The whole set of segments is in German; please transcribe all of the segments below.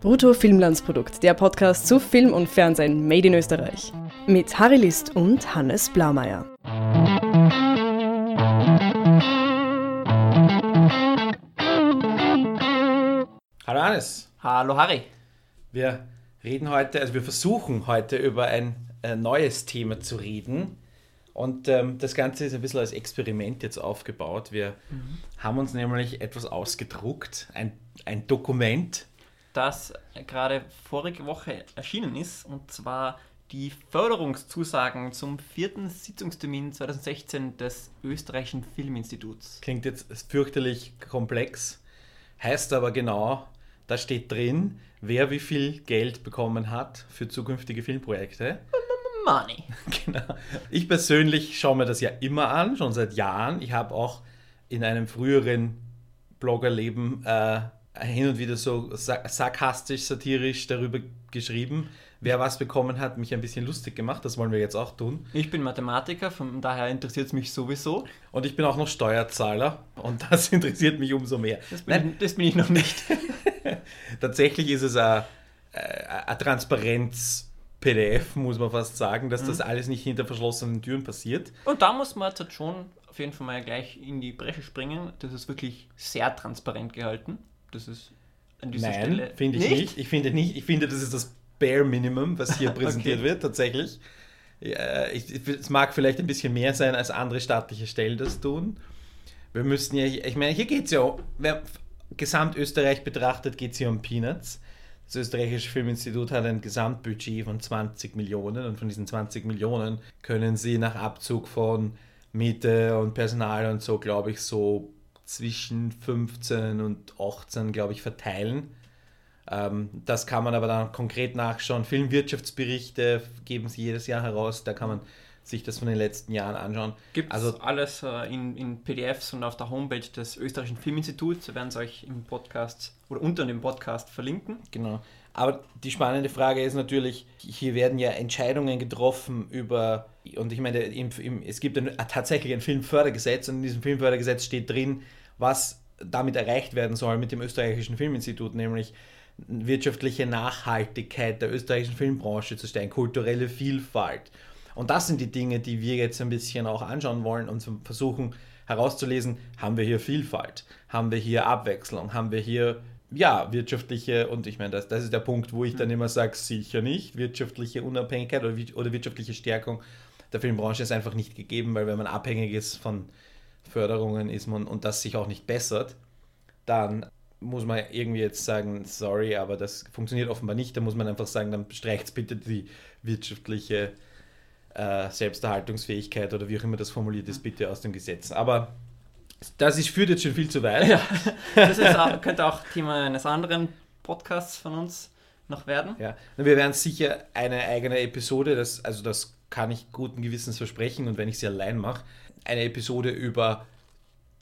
Brutto Filmlandsprodukt, der Podcast zu Film und Fernsehen made in Österreich. Mit Harry List und Hannes Blaumeier. Hallo Hannes. Hallo Harry. Wir reden heute, also wir versuchen heute über ein äh, neues Thema zu reden. Und ähm, das Ganze ist ein bisschen als Experiment jetzt aufgebaut. Wir mhm. haben uns nämlich etwas ausgedruckt, ein, ein Dokument, das gerade vorige Woche erschienen ist, und zwar die Förderungszusagen zum vierten Sitzungstermin 2016 des österreichischen Filminstituts. Klingt jetzt fürchterlich komplex, heißt aber genau, da steht drin, wer wie viel Geld bekommen hat für zukünftige Filmprojekte. Money. Genau. Ich persönlich schaue mir das ja immer an, schon seit Jahren. Ich habe auch in einem früheren Bloggerleben äh, hin und wieder so sarkastisch, satirisch darüber geschrieben, wer was bekommen hat, mich ein bisschen lustig gemacht. Das wollen wir jetzt auch tun. Ich bin Mathematiker, von daher interessiert es mich sowieso. Und ich bin auch noch Steuerzahler und das interessiert mich umso mehr. Das bin, Nein, ich, das bin ich noch nicht. Tatsächlich ist es eine, eine Transparenz. PDF, muss man fast sagen, dass mhm. das alles nicht hinter verschlossenen Türen passiert. Und da muss man jetzt schon auf jeden Fall mal gleich in die Bresche springen. Das ist wirklich sehr transparent gehalten. Das ist an dieser Nein, Stelle. finde ich nicht? nicht. Ich finde nicht. Ich finde, das ist das Bare Minimum, was hier präsentiert okay. wird, tatsächlich. Ja, ich, es mag vielleicht ein bisschen mehr sein, als andere staatliche Stellen das tun. Wir müssten ja, ich meine, hier geht es ja, wer Gesamtösterreich betrachtet, geht es hier um Peanuts. Das österreichische Filminstitut hat ein Gesamtbudget von 20 Millionen und von diesen 20 Millionen können sie nach Abzug von Miete und Personal und so, glaube ich, so zwischen 15 und 18, glaube ich, verteilen. Ähm, das kann man aber dann konkret nachschauen. Filmwirtschaftsberichte geben sie jedes Jahr heraus, da kann man sich das von den letzten Jahren anschauen. Gibt also alles äh, in, in PDFs und auf der Homepage des österreichischen Filminstituts. Wir werden es euch im Podcast oder unter dem Podcast verlinken. Genau. Aber die spannende Frage ist natürlich, hier werden ja Entscheidungen getroffen über, und ich meine, im, im, es gibt ein, tatsächlich ein Filmfördergesetz und in diesem Filmfördergesetz steht drin, was damit erreicht werden soll mit dem österreichischen Filminstitut, nämlich wirtschaftliche Nachhaltigkeit der österreichischen Filmbranche zu stellen, kulturelle Vielfalt. Und das sind die Dinge, die wir jetzt ein bisschen auch anschauen wollen und versuchen herauszulesen, haben wir hier Vielfalt, haben wir hier Abwechslung, haben wir hier ja, wirtschaftliche, und ich meine, das, das ist der Punkt, wo ich dann immer sage, sicher nicht, wirtschaftliche Unabhängigkeit oder, oder wirtschaftliche Stärkung der Filmbranche ist einfach nicht gegeben, weil wenn man abhängig ist von Förderungen ist man und das sich auch nicht bessert, dann muss man irgendwie jetzt sagen, sorry, aber das funktioniert offenbar nicht. Da muss man einfach sagen, dann streicht bitte die wirtschaftliche äh, Selbsterhaltungsfähigkeit oder wie auch immer das formuliert ist, bitte aus dem Gesetz. Aber das ist, führt jetzt schon viel zu weit. Ja, das auch, könnte auch Thema eines anderen Podcasts von uns noch werden. Ja, wir werden sicher eine eigene Episode, das, also das kann ich guten Gewissens versprechen und wenn ich sie allein mache, eine Episode über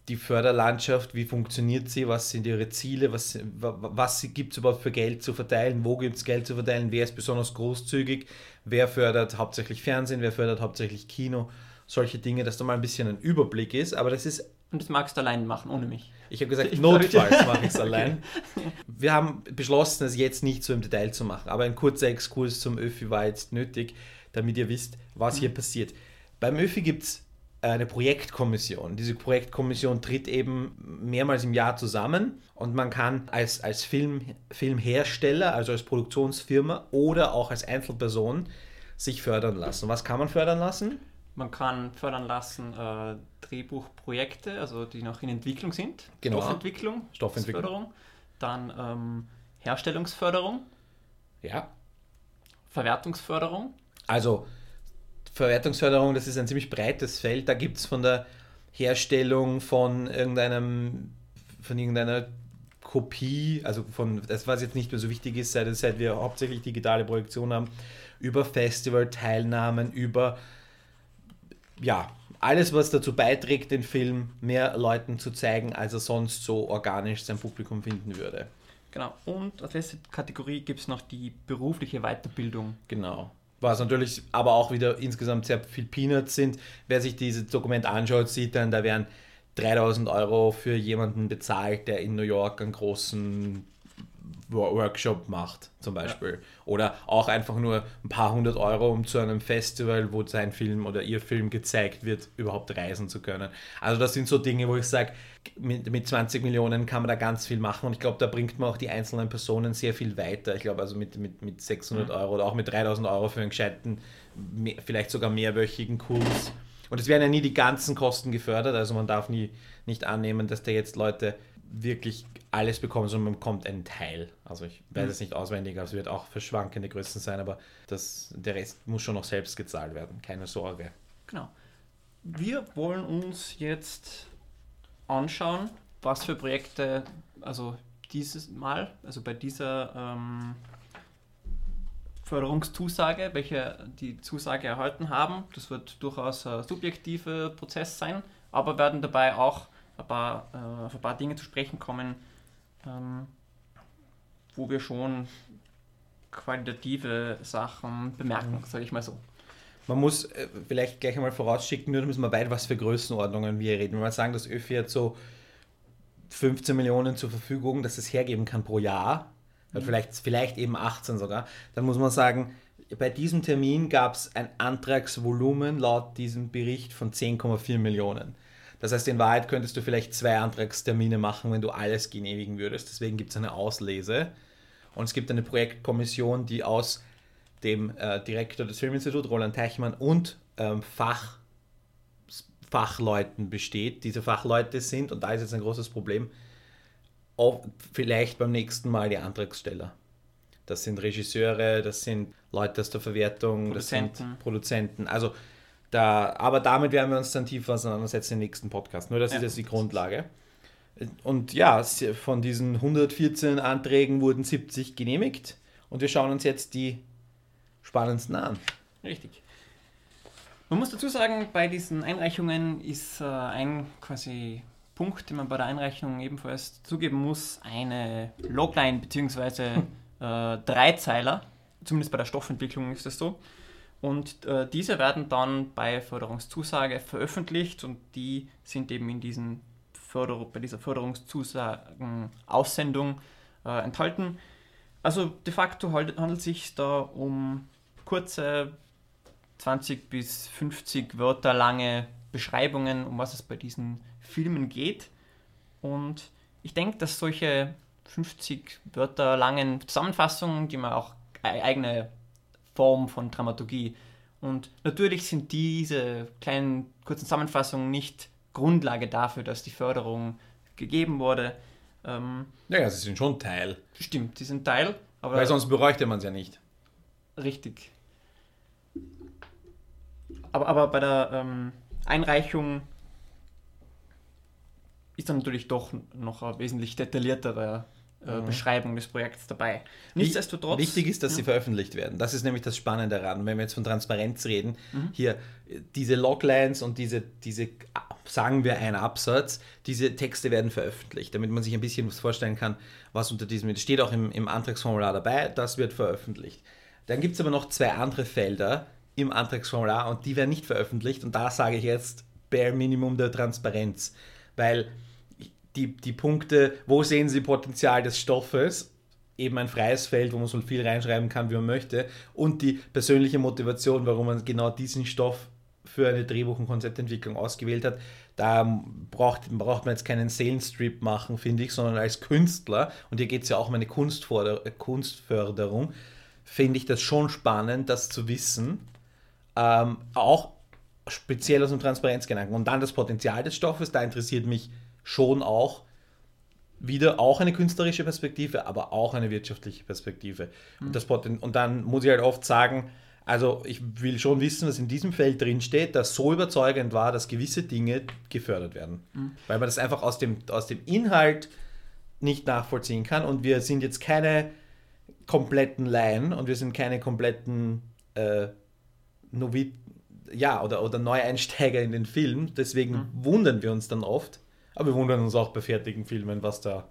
die Förderlandschaft, wie funktioniert sie, was sind ihre Ziele, was, was gibt es überhaupt für Geld zu verteilen, wo gibt es Geld zu verteilen, wer ist besonders großzügig, wer fördert hauptsächlich Fernsehen, wer fördert hauptsächlich Kino, solche Dinge, dass da mal ein bisschen ein Überblick ist, aber das ist und das magst du allein machen, ohne mich. Ich habe gesagt, ich notfalls mache ich es allein. Wir haben beschlossen, es jetzt nicht so im Detail zu machen, aber ein kurzer Exkurs zum ÖFI war jetzt nötig, damit ihr wisst, was mhm. hier passiert. Beim ÖFI gibt es eine Projektkommission. Diese Projektkommission tritt eben mehrmals im Jahr zusammen und man kann als, als Film, Filmhersteller, also als Produktionsfirma oder auch als Einzelperson sich fördern lassen. Was kann man fördern lassen? Man kann fördern lassen äh, Drehbuchprojekte, also die noch in Entwicklung sind. Genau. Stoffentwicklung, Stoffentwicklung. Dann ähm, Herstellungsförderung. Ja. Verwertungsförderung. Also Verwertungsförderung, das ist ein ziemlich breites Feld. Da gibt es von der Herstellung von irgendeinem, von irgendeiner Kopie, also von das, was jetzt nicht mehr so wichtig ist, seit, seit wir hauptsächlich digitale Projektion haben, über Festival-Teilnahmen, über ja, alles, was dazu beiträgt, den Film mehr Leuten zu zeigen, als er sonst so organisch sein Publikum finden würde. Genau. Und als letzte Kategorie gibt es noch die berufliche Weiterbildung. Genau was natürlich aber auch wieder insgesamt sehr viel Peanuts sind. Wer sich dieses Dokument anschaut, sieht dann, da werden 3000 Euro für jemanden bezahlt, der in New York einen großen Workshop macht, zum Beispiel. Ja. Oder auch einfach nur ein paar hundert Euro, um zu einem Festival, wo sein Film oder ihr Film gezeigt wird, überhaupt reisen zu können. Also das sind so Dinge, wo ich sage, mit, mit 20 Millionen kann man da ganz viel machen und ich glaube, da bringt man auch die einzelnen Personen sehr viel weiter. Ich glaube, also mit, mit, mit 600 mhm. Euro oder auch mit 3000 Euro für einen gescheiten, vielleicht sogar mehrwöchigen Kurs. Und es werden ja nie die ganzen Kosten gefördert, also man darf nie nicht annehmen, dass da jetzt Leute wirklich alles bekommen, sondern man bekommt einen Teil. Also ich weiß mhm. es nicht auswendig, aber es wird auch für schwankende Größen sein, aber das, der Rest muss schon noch selbst gezahlt werden, keine Sorge. Genau. Wir wollen uns jetzt anschauen, was für Projekte, also dieses Mal, also bei dieser ähm, Förderungszusage, welche die Zusage erhalten haben. Das wird durchaus ein subjektiver Prozess sein, aber werden dabei auch ein paar, äh, auf ein paar Dinge zu sprechen kommen, ähm, wo wir schon qualitative Sachen bemerken, sage ich mal so. Man muss äh, vielleicht gleich einmal vorausschicken, nur damit man weiß, was für Größenordnungen wir reden. Wenn wir sagen, dass ÖFI hat so 15 Millionen zur Verfügung, dass es hergeben kann pro Jahr, mhm. vielleicht, vielleicht eben 18 sogar, dann muss man sagen, bei diesem Termin gab es ein Antragsvolumen laut diesem Bericht von 10,4 Millionen. Das heißt, in Wahrheit könntest du vielleicht zwei Antragstermine machen, wenn du alles genehmigen würdest. Deswegen gibt es eine Auslese. Und es gibt eine Projektkommission, die aus dem äh, Direktor des Filminstituts, Roland Teichmann, und ähm, Fach, Fachleuten besteht. Diese Fachleute sind, und da ist jetzt ein großes Problem, auch vielleicht beim nächsten Mal die Antragsteller. Das sind Regisseure, das sind Leute aus der Verwertung, Produzenten. das sind Produzenten. Also da, aber damit werden wir uns dann tiefer auseinandersetzen im nächsten Podcast. Nur das ja. ist jetzt die Grundlage. Und ja, von diesen 114 Anträgen wurden 70 genehmigt und wir schauen uns jetzt die spannendsten an. Richtig. Man muss dazu sagen, bei diesen Einreichungen ist äh, ein quasi Punkt, den man bei der Einreichung ebenfalls zugeben muss, eine Logline bzw. äh, Dreizeiler. Zumindest bei der Stoffentwicklung ist das so. Und äh, diese werden dann bei Förderungszusage veröffentlicht und die sind eben in diesen Förder bei dieser Förderungszusagen-Aussendung äh, enthalten. Also de facto handelt es sich da um kurze 20 bis 50 Wörter lange Beschreibungen, um was es bei diesen Filmen geht. Und ich denke, dass solche 50 Wörter langen Zusammenfassungen, die man auch eigene Form von Dramaturgie. Und natürlich sind diese kleinen kurzen Zusammenfassungen nicht Grundlage dafür, dass die Förderung gegeben wurde. Ähm, naja, sie sind schon Teil. Stimmt, sie sind Teil. Aber Weil sonst bräuchte man es ja nicht. Richtig. Aber, aber bei der ähm, Einreichung ist dann natürlich doch noch ein wesentlich detaillierterer äh, mhm. Beschreibung des Projekts dabei. Nichtsdestotrotz. Wichtig ist, dass ja. sie veröffentlicht werden. Das ist nämlich das Spannende daran. Wenn wir jetzt von Transparenz reden, mhm. hier diese Loglines und diese, diese, sagen wir, ein Absatz, diese Texte werden veröffentlicht, damit man sich ein bisschen was vorstellen kann, was unter diesem, steht auch im, im Antragsformular dabei, das wird veröffentlicht. Dann gibt es aber noch zwei andere Felder im Antragsformular und die werden nicht veröffentlicht und da sage ich jetzt Bare Minimum der Transparenz, weil die, die Punkte, wo sehen Sie Potenzial des Stoffes, eben ein freies Feld, wo man so viel reinschreiben kann, wie man möchte, und die persönliche Motivation, warum man genau diesen Stoff für eine Drehbuch- und Konzeptentwicklung ausgewählt hat. Da braucht, braucht man jetzt keinen Seelenstrip machen, finde ich, sondern als Künstler, und hier geht es ja auch um eine Kunstförderung, finde ich das schon spannend, das zu wissen. Ähm, auch speziell aus dem Transparenzgedanken. Und dann das Potenzial des Stoffes, da interessiert mich schon auch wieder auch eine künstlerische Perspektive, aber auch eine wirtschaftliche Perspektive. Mhm. Und, das, und dann muss ich halt oft sagen, also ich will schon wissen, was in diesem Feld drin steht, das so überzeugend war, dass gewisse Dinge gefördert werden. Mhm. Weil man das einfach aus dem, aus dem Inhalt nicht nachvollziehen kann. Und wir sind jetzt keine kompletten Laien und wir sind keine kompletten äh, Novit ja, oder, oder Neueinsteiger in den Film. Deswegen mhm. wundern wir uns dann oft, aber wir wundern uns auch bei fertigen Filmen, was da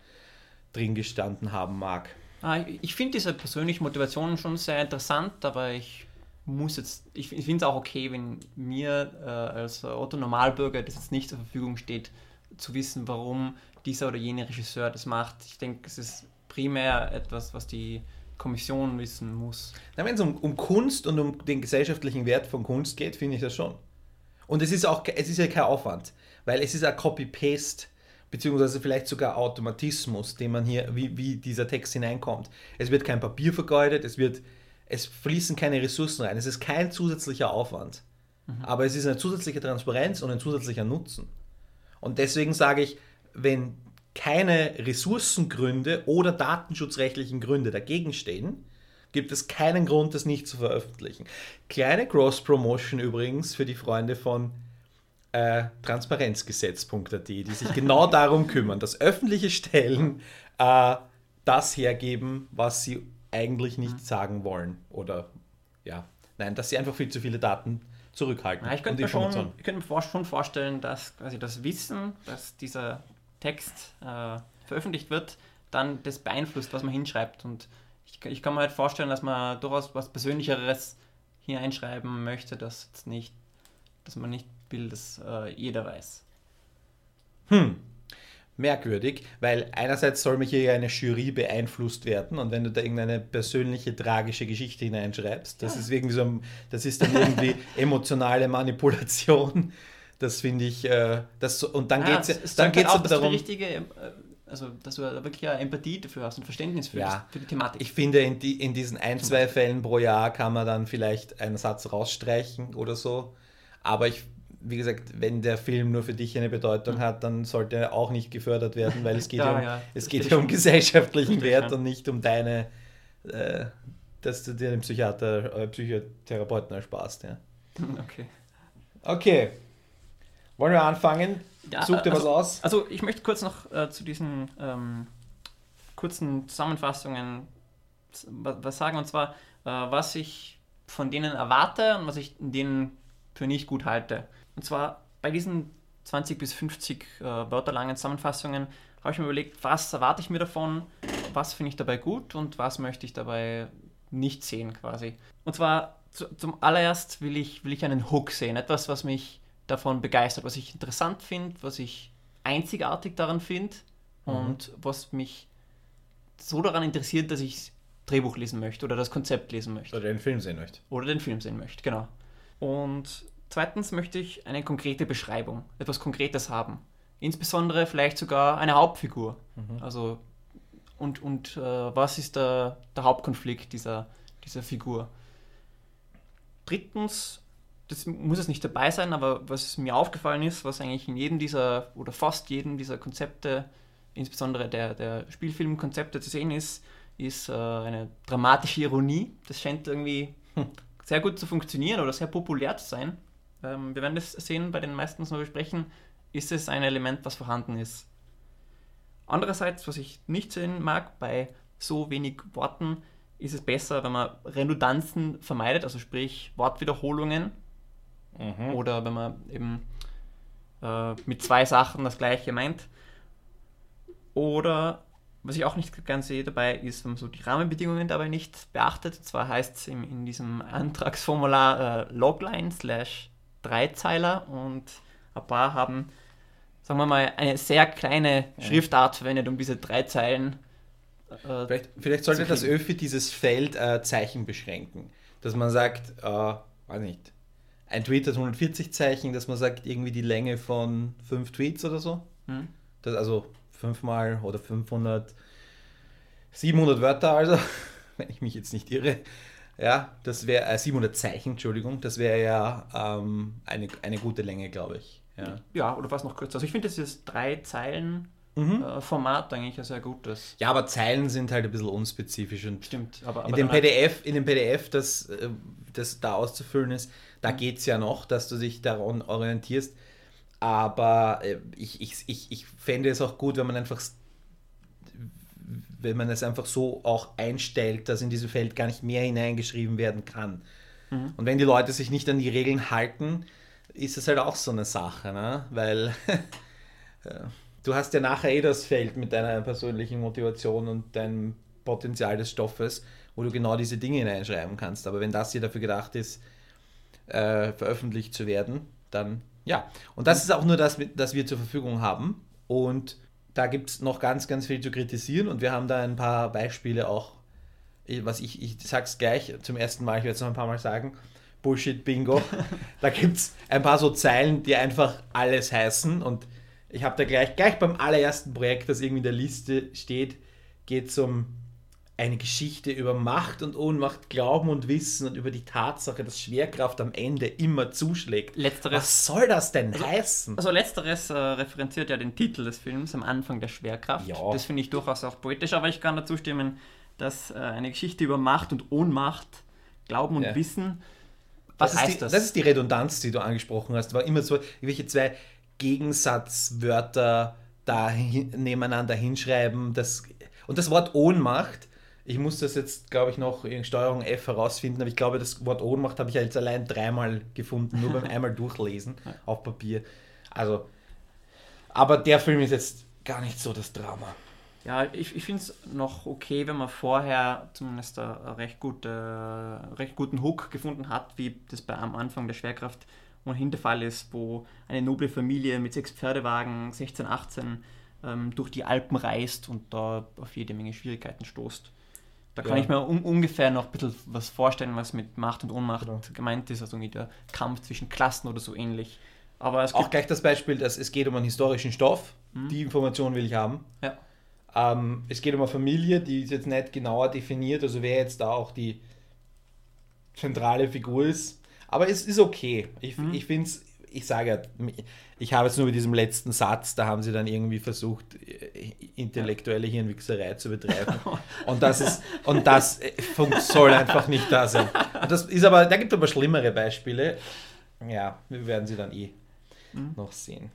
drin gestanden haben mag. Ah, ich finde diese persönliche Motivation schon sehr interessant, aber ich muss jetzt, ich, finde es auch okay, wenn mir äh, als Otto Normalbürger das jetzt nicht zur Verfügung steht, zu wissen, warum dieser oder jener Regisseur das macht. Ich denke, es ist primär etwas, was die Kommission wissen muss. Wenn es um, um Kunst und um den gesellschaftlichen Wert von Kunst geht, finde ich das schon. Und es ist auch es ist ja kein Aufwand, weil es ist ein Copy-Paste, beziehungsweise vielleicht sogar Automatismus, den man hier, wie, wie dieser Text hineinkommt. Es wird kein Papier vergeudet, es wird, es fließen keine Ressourcen rein, es ist kein zusätzlicher Aufwand. Mhm. Aber es ist eine zusätzliche Transparenz und ein zusätzlicher Nutzen. Und deswegen sage ich, wenn keine Ressourcengründe oder datenschutzrechtlichen Gründe dagegen stehen, gibt es keinen Grund, das nicht zu veröffentlichen. Kleine Cross-Promotion übrigens für die Freunde von äh, transparenzgesetz.at, die sich genau darum kümmern, dass öffentliche Stellen äh, das hergeben, was sie eigentlich nicht mhm. sagen wollen. Oder ja, nein, dass sie einfach viel zu viele Daten zurückhalten. Ja, ich könnte mir, schon, ich könnte mir schon vorstellen, dass quasi das Wissen, dass dieser Text äh, veröffentlicht wird, dann das beeinflusst, was man hinschreibt. Und ich, ich kann mir halt vorstellen, dass man durchaus was Persönlicheres hier einschreiben möchte, dass nicht, dass man nicht will, dass äh, jeder weiß. Hm. Merkwürdig, weil einerseits soll mich hier eine Jury beeinflusst werden und wenn du da irgendeine persönliche tragische Geschichte hineinschreibst, das ja. ist irgendwie so, das ist dann irgendwie emotionale Manipulation. Das finde ich, äh, das, und dann ja, geht es dann geht's auch, darum. Die richtige, äh, also, dass du wirklich eine Empathie dafür hast und Verständnis für, ja, für die Thematik. Ich finde, in, die, in diesen ein, zwei Fällen pro Jahr kann man dann vielleicht einen Satz rausstreichen oder so. Aber ich, wie gesagt, wenn der Film nur für dich eine Bedeutung mhm. hat, dann sollte er auch nicht gefördert werden, weil es geht ja, um, ja, es geht ja um gesellschaftlichen Wert und nicht um deine, äh, dass du dir einen Psychiater, äh, Psychotherapeuten ersparst. Ja. Okay. Okay. Wollen wir anfangen? Ja, Such dir also, was aus. Also ich möchte kurz noch äh, zu diesen ähm, kurzen Zusammenfassungen was sagen, und zwar, äh, was ich von denen erwarte und was ich denen für nicht gut halte. Und zwar bei diesen 20 bis 50 äh, Wörter langen Zusammenfassungen habe ich mir überlegt, was erwarte ich mir davon, was finde ich dabei gut und was möchte ich dabei nicht sehen quasi. Und zwar zu, zum allererst will ich, will ich einen Hook sehen, etwas, was mich davon begeistert, was ich interessant finde, was ich einzigartig daran finde mhm. und was mich so daran interessiert, dass ich Drehbuch lesen möchte oder das Konzept lesen möchte. Oder den Film sehen möchte. Oder den Film sehen möchte, genau. Und zweitens möchte ich eine konkrete Beschreibung, etwas Konkretes haben. Insbesondere vielleicht sogar eine Hauptfigur. Mhm. Also und, und äh, was ist der, der Hauptkonflikt dieser, dieser Figur? Drittens das muss es nicht dabei sein, aber was mir aufgefallen ist, was eigentlich in jedem dieser oder fast jedem dieser Konzepte, insbesondere der, der Spielfilmkonzepte zu sehen ist, ist äh, eine dramatische Ironie. Das scheint irgendwie hm. sehr gut zu funktionieren oder sehr populär zu sein. Ähm, wir werden das sehen bei den meisten, was wir besprechen, ist es ein Element, was vorhanden ist. Andererseits, was ich nicht sehen mag, bei so wenig Worten ist es besser, wenn man Redundanzen vermeidet, also sprich Wortwiederholungen Mhm. Oder wenn man eben äh, mit zwei Sachen das gleiche meint. Oder was ich auch nicht ganz sehe dabei, ist, wenn man so die Rahmenbedingungen dabei nicht beachtet. Und zwar heißt es in, in diesem Antragsformular äh, Logline slash Dreizeiler und ein paar haben, sagen wir mal, eine sehr kleine ja. Schriftart verwendet, um diese drei Zeilen. Äh, vielleicht, vielleicht sollte das ÖFI dieses Feld äh, Zeichen beschränken. Dass man sagt, äh, weiß nicht, ein Tweet hat 140 Zeichen, dass man sagt, irgendwie die Länge von fünf Tweets oder so. Mhm. Das also fünfmal oder 500, 700 Wörter also, wenn ich mich jetzt nicht irre. Ja, das wäre äh, 700 Zeichen, Entschuldigung, das wäre ja ähm, eine, eine gute Länge, glaube ich. Ja. ja, oder was noch kürzer. Also ich finde, das ist drei Zeilen mhm. äh, Format eigentlich ein sehr gutes. Ja, aber Zeilen sind halt ein bisschen unspezifisch und Stimmt, aber, aber in dem PDF, in dem PDF, das, äh, das da auszufüllen ist, da mhm. geht es ja noch, dass du dich daran orientierst. Aber äh, ich, ich, ich, ich fände es auch gut, wenn man einfach wenn man es einfach so auch einstellt, dass in diesem Feld gar nicht mehr hineingeschrieben werden kann. Mhm. Und wenn die Leute sich nicht an die Regeln halten, ist es halt auch so eine Sache, ne? weil du hast ja nachher eh das Feld mit deiner persönlichen Motivation und deinem Potenzial des Stoffes, wo du genau diese Dinge hineinschreiben kannst. Aber wenn das hier dafür gedacht ist, äh, veröffentlicht zu werden, dann ja. Und das ist auch nur das, das wir zur Verfügung haben. Und da gibt es noch ganz, ganz viel zu kritisieren und wir haben da ein paar Beispiele auch, was ich, ich sag's gleich zum ersten Mal, ich werde es noch ein paar Mal sagen, Bullshit-Bingo. da gibt es ein paar so Zeilen, die einfach alles heißen und ich habe da gleich, gleich beim allerersten Projekt, das irgendwie in der Liste steht, geht es um eine Geschichte über Macht und Ohnmacht, Glauben und Wissen und über die Tatsache, dass Schwerkraft am Ende immer zuschlägt. Letzteres, Was soll das denn also, heißen? Also letzteres äh, referenziert ja den Titel des Films am Anfang der Schwerkraft. Ja. Das finde ich durchaus auch poetisch, aber ich kann dazu stimmen, dass äh, eine Geschichte über Macht und Ohnmacht, Glauben und Ja. Wissen, was das, heißt die, das? das ist die Redundanz, die du angesprochen hast. War immer so, welche zwei Gegensatzwörter da hin, nebeneinander hinschreiben. Das, und das Wort Ohnmacht, ich muss das jetzt, glaube ich, noch in Steuerung F herausfinden, aber ich glaube, das Wort Ohnmacht habe ich jetzt allein dreimal gefunden, nur beim einmal durchlesen auf Papier. Also, aber der Film ist jetzt gar nicht so das Drama. Ja, ich, ich finde es noch okay, wenn man vorher zumindest einen recht, gute, recht guten Hook gefunden hat, wie das bei am Anfang der Schwerkraft ohnehin der Fall ist, wo eine noble Familie mit sechs Pferdewagen 16, 18 ähm, durch die Alpen reist und da auf jede Menge Schwierigkeiten stoßt. Da kann Ja. ich mir un ungefähr noch ein bisschen was vorstellen, was mit Macht und Ohnmacht Genau. gemeint ist, also irgendwie der Kampf zwischen Klassen oder so ähnlich. Aber es Auch gleich das Beispiel, dass es geht um einen historischen Stoff. Die Information will ich haben. ja. Ähm, es geht um eine Familie, die ist jetzt nicht genauer definiert, also wer jetzt da auch die zentrale Figur ist. Aber es ist okay. Ich, ich finde es, ich sage ja, ich habe jetzt nur mit diesem letzten Satz, da haben sie dann irgendwie versucht, äh, intellektuelle Hirnwichserei zu betreiben. Und das ist, und das äh, soll einfach nicht da sein. Und das ist aber, da gibt es aber schlimmere Beispiele. Ja, wir werden sie dann eh noch sehen.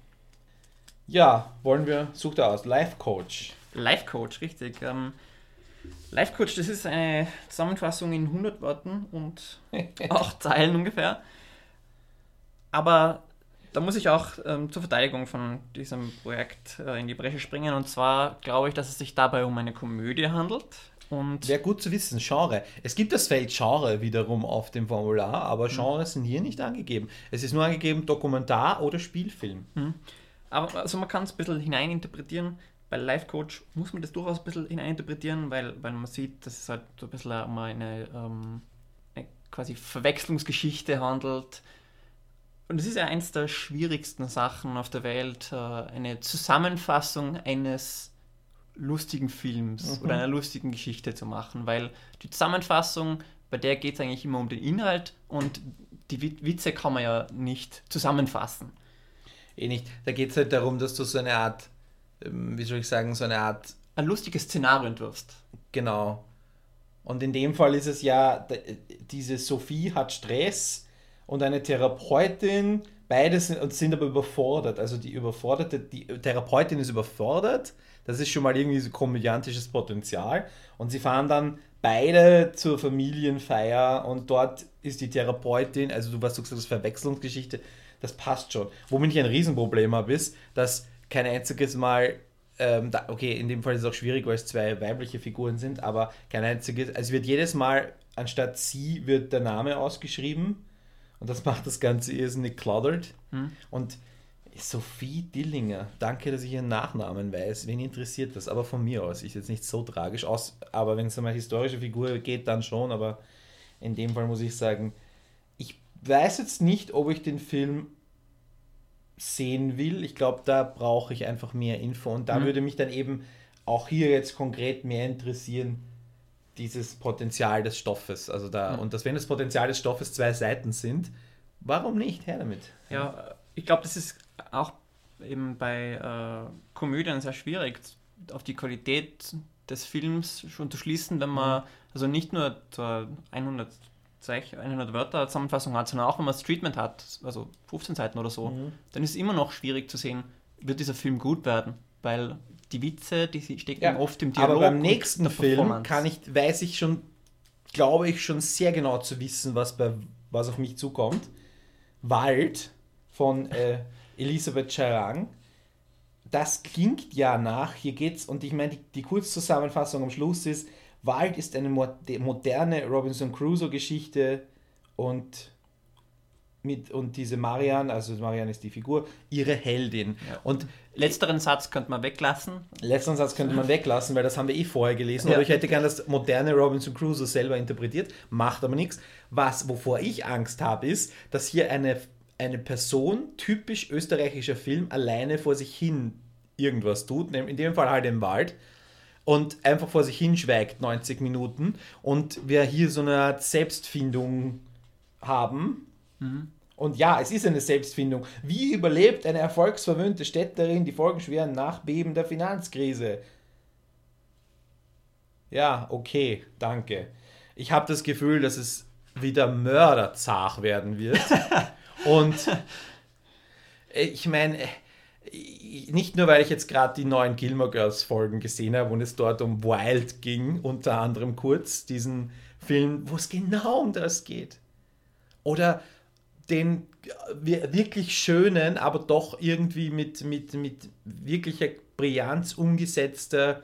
Ja, wollen wir, sucht er aus, Life Coach. Life Coach, richtig. Ähm, Life Coach, das ist eine Zusammenfassung in 100 Worten und 8 Zeilen ungefähr. Aber da muss ich auch ähm, zur Verteidigung von diesem Projekt äh, in die Bresche springen. Und zwar glaube ich, dass es sich dabei um eine Komödie handelt. Und Wäre gut zu wissen, Genre. Es gibt das Feld Genre wiederum auf dem Formular, aber Genres sind hier nicht angegeben. Es ist nur angegeben Dokumentar oder Spielfilm. Aber also man kann es ein bisschen hineininterpretieren. Bei Life Coach muss man das durchaus ein bisschen hineininterpretieren, weil, weil man sieht, dass es halt so ein bisschen um eine, ähm, eine quasi Verwechslungsgeschichte handelt. Und es ist ja eins der schwierigsten Sachen auf der Welt, äh, eine Zusammenfassung eines lustigen Films oder einer lustigen Geschichte zu machen, weil die Zusammenfassung, bei der geht es eigentlich immer um den Inhalt und die Wit- Witze kann man ja nicht zusammenfassen. Eh nicht. Da geht es halt darum, dass du so eine Art, ähm, wie soll ich sagen, so eine Art, ein lustiges Szenario entwirfst. genau. Und in dem Fall ist es ja, diese Sophie hat Stress und eine Therapeutin, beide sind, sind aber überfordert. Also die überforderte, die Therapeutin ist überfordert, das ist schon mal irgendwie so komödiantisches Potenzial. Und sie fahren dann beide zur Familienfeier und dort ist die Therapeutin, also du was du gesagt hast, Verwechslungsgeschichte, das passt schon. Womit ich ein Riesenproblem habe, ist, dass kein einziges Mal, ähm, okay, in dem Fall ist es auch schwierig, weil es zwei weibliche Figuren sind, aber kein einziges, also wird jedes Mal, anstatt sie, wird der Name ausgeschrieben und das macht das Ganze irrsinnig cluttered. Und Sophie Dillinger, danke, dass ich ihren Nachnamen weiß. Wen interessiert das? Aber von mir aus ist jetzt nicht so tragisch aus. Aber wenn es um eine historische Figur geht, dann schon. Aber in dem Fall muss ich sagen, ich weiß jetzt nicht, ob ich den Film sehen will. Ich glaube, da brauche ich einfach mehr Info. Und da Mhm. würde mich dann eben auch hier jetzt konkret mehr interessieren, dieses Potenzial des Stoffes. Also da, Mhm. und dass wenn das Potenzial des Stoffes zwei Seiten sind, warum nicht? Her damit. Ja, ich glaube, das ist auch eben bei äh, Komödien sehr schwierig, auf die Qualität des Films schon zu schließen, wenn man also nicht nur zur 100, Zeich- 100 Wörter Zusammenfassung hat, sondern auch wenn man das Treatment hat, also 15 Seiten oder so, dann ist es immer noch schwierig zu sehen, wird dieser Film gut werden, weil die Witze, die stecken oft im Dialog. aber beim nächsten Film kann ich, weiß ich schon, glaube ich schon sehr genau zu wissen, was, bei, was auf mich zukommt. Wald von äh, Elisabeth Charang. Das klingt ja nach, hier geht's, und ich meine, die, die Kurzzusammenfassung am Schluss ist, Wald ist eine mo- de- moderne Robinson Crusoe-Geschichte und mit, und diese Marianne, also Marianne ist die Figur, ihre Heldin. Ja. Und Letzteren Satz könnte man weglassen. letzten Satz könnte man weglassen, weil das haben wir eh vorher gelesen. Ja. Oder ich hätte gern das moderne Robinson Crusoe selber interpretiert, macht aber nichts. Was, wovor ich Angst habe, ist, dass hier eine, eine Person, typisch österreichischer Film, alleine vor sich hin irgendwas tut, in dem Fall halt im Wald, und einfach vor sich hinschweigt 90 Minuten und wir hier so eine Art Selbstfindung haben. Und ja, es ist eine Selbstfindung. Wie überlebt eine erfolgsverwöhnte Städterin die folgenschweren Nachbeben der Finanzkrise? Ja, okay, danke. Ich habe das Gefühl, dass es wieder mörderzach werden wird. Und ich meine, nicht nur, weil ich jetzt gerade die neuen Gilmore Girls Folgen gesehen habe und es dort um Wild ging, unter anderem kurz, diesen Film, wo es genau um das geht. Oder den wir- wirklich schönen, aber doch irgendwie mit, mit, mit wirklicher Brillanz umgesetzter